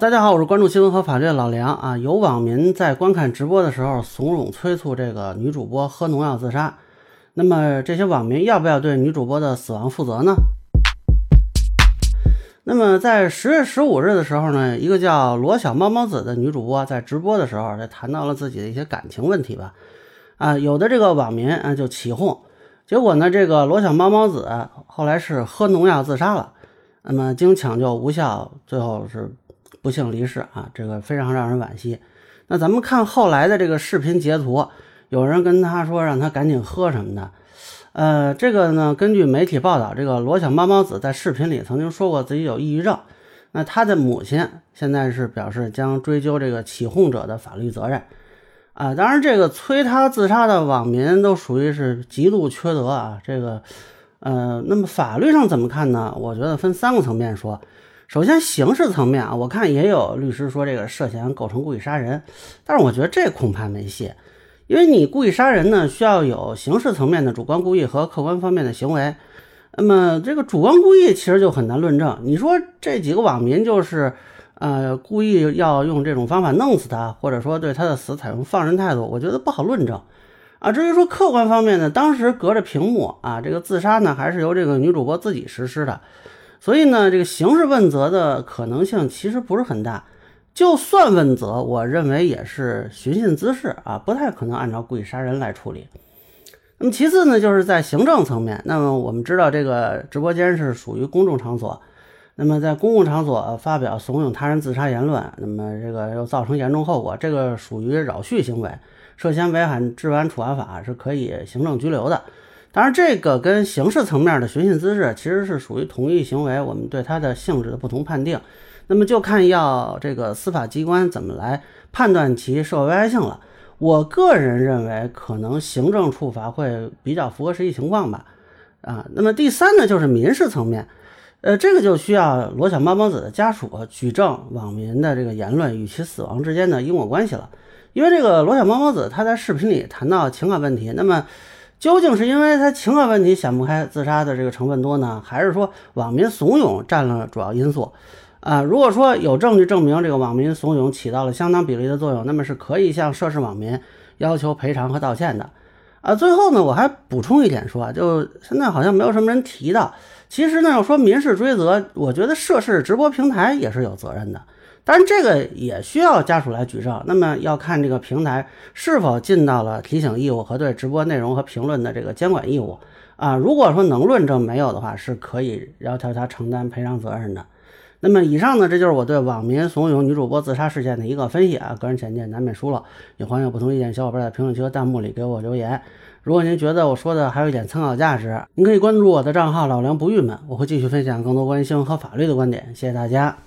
大家好，我是关注新闻和法律的老梁啊。有网民在观看直播的时候怂恿催促这个女主播喝农药自杀，那么这些网民要不要对女主播的死亡负责呢？那么在十月十五日的时候呢，一个叫罗小猫猫子的女主播在直播的时候，就谈到了自己的一些感情问题吧。啊，有的这个网民啊就起哄，结果呢，这个罗小猫猫子后来是喝农药自杀了。那么经抢救无效，最后是。不幸离世啊，这个非常让人惋惜。那咱们看后来的这个视频截图，有人跟他说让他赶紧喝什么的。呃，这个呢，根据媒体报道，这个罗小猫猫子在视频里曾经说过自己有抑郁症。那他的母亲现在是表示将追究这个起哄者的法律责任。啊，当然这个催他自杀的网民都属于是极度缺德啊。这个，呃，那么法律上怎么看呢？我觉得分三个层面说。首先，刑事层面啊，我看也有律师说这个涉嫌构成故意杀人，但是我觉得这恐怕没戏，因为你故意杀人呢，需要有刑事层面的主观故意和客观方面的行为。那么这个主观故意其实就很难论证。你说这几个网民就是呃故意要用这种方法弄死他，或者说对他的死采用放任态度，我觉得不好论证啊。至于说客观方面呢，当时隔着屏幕啊，这个自杀呢还是由这个女主播自己实施的。所以呢，这个刑事问责的可能性其实不是很大，就算问责，我认为也是寻衅滋事啊，不太可能按照故意杀人来处理。那么其次呢，就是在行政层面，那么我们知道这个直播间是属于公众场所，那么在公共场所发表怂恿他人自杀言论，那么这个又造成严重后果，这个属于扰序行为，涉嫌违反治安处罚法，是可以行政拘留的。当然，这个跟刑事层面的寻衅滋事其实是属于同一行为，我们对它的性质的不同判定，那么就看要这个司法机关怎么来判断其社会危害性了。我个人认为，可能行政处罚会比较符合实际情况吧。啊，那么第三呢，就是民事层面，呃，这个就需要罗小猫猫子的家属举证网民的这个言论与其死亡之间的因果关系了，因为这个罗小猫猫子他在视频里谈到情感问题，那么。究竟是因为他情感问题想不开自杀的这个成分多呢，还是说网民怂恿占了主要因素？啊，如果说有证据证明这个网民怂恿起到了相当比例的作用，那么是可以向涉事网民要求赔偿和道歉的。啊，最后呢，我还补充一点说，就现在好像没有什么人提到，其实呢，要说民事追责，我觉得涉事直播平台也是有责任的。当然，这个也需要家属来举证。那么要看这个平台是否尽到了提醒义务和对直播内容和评论的这个监管义务啊。如果说能论证没有的话，是可以要求他承担赔偿责任的。那么以上呢，这就是我对网民怂恿女主播自杀事件的一个分析啊。个人浅见难免疏漏，也欢迎有不同意见小伙伴在评论区和弹幕里给我留言。如果您觉得我说的还有一点参考价值，您可以关注我的账号老梁不郁闷，我会继续分享更多关于新闻和法律的观点。谢谢大家。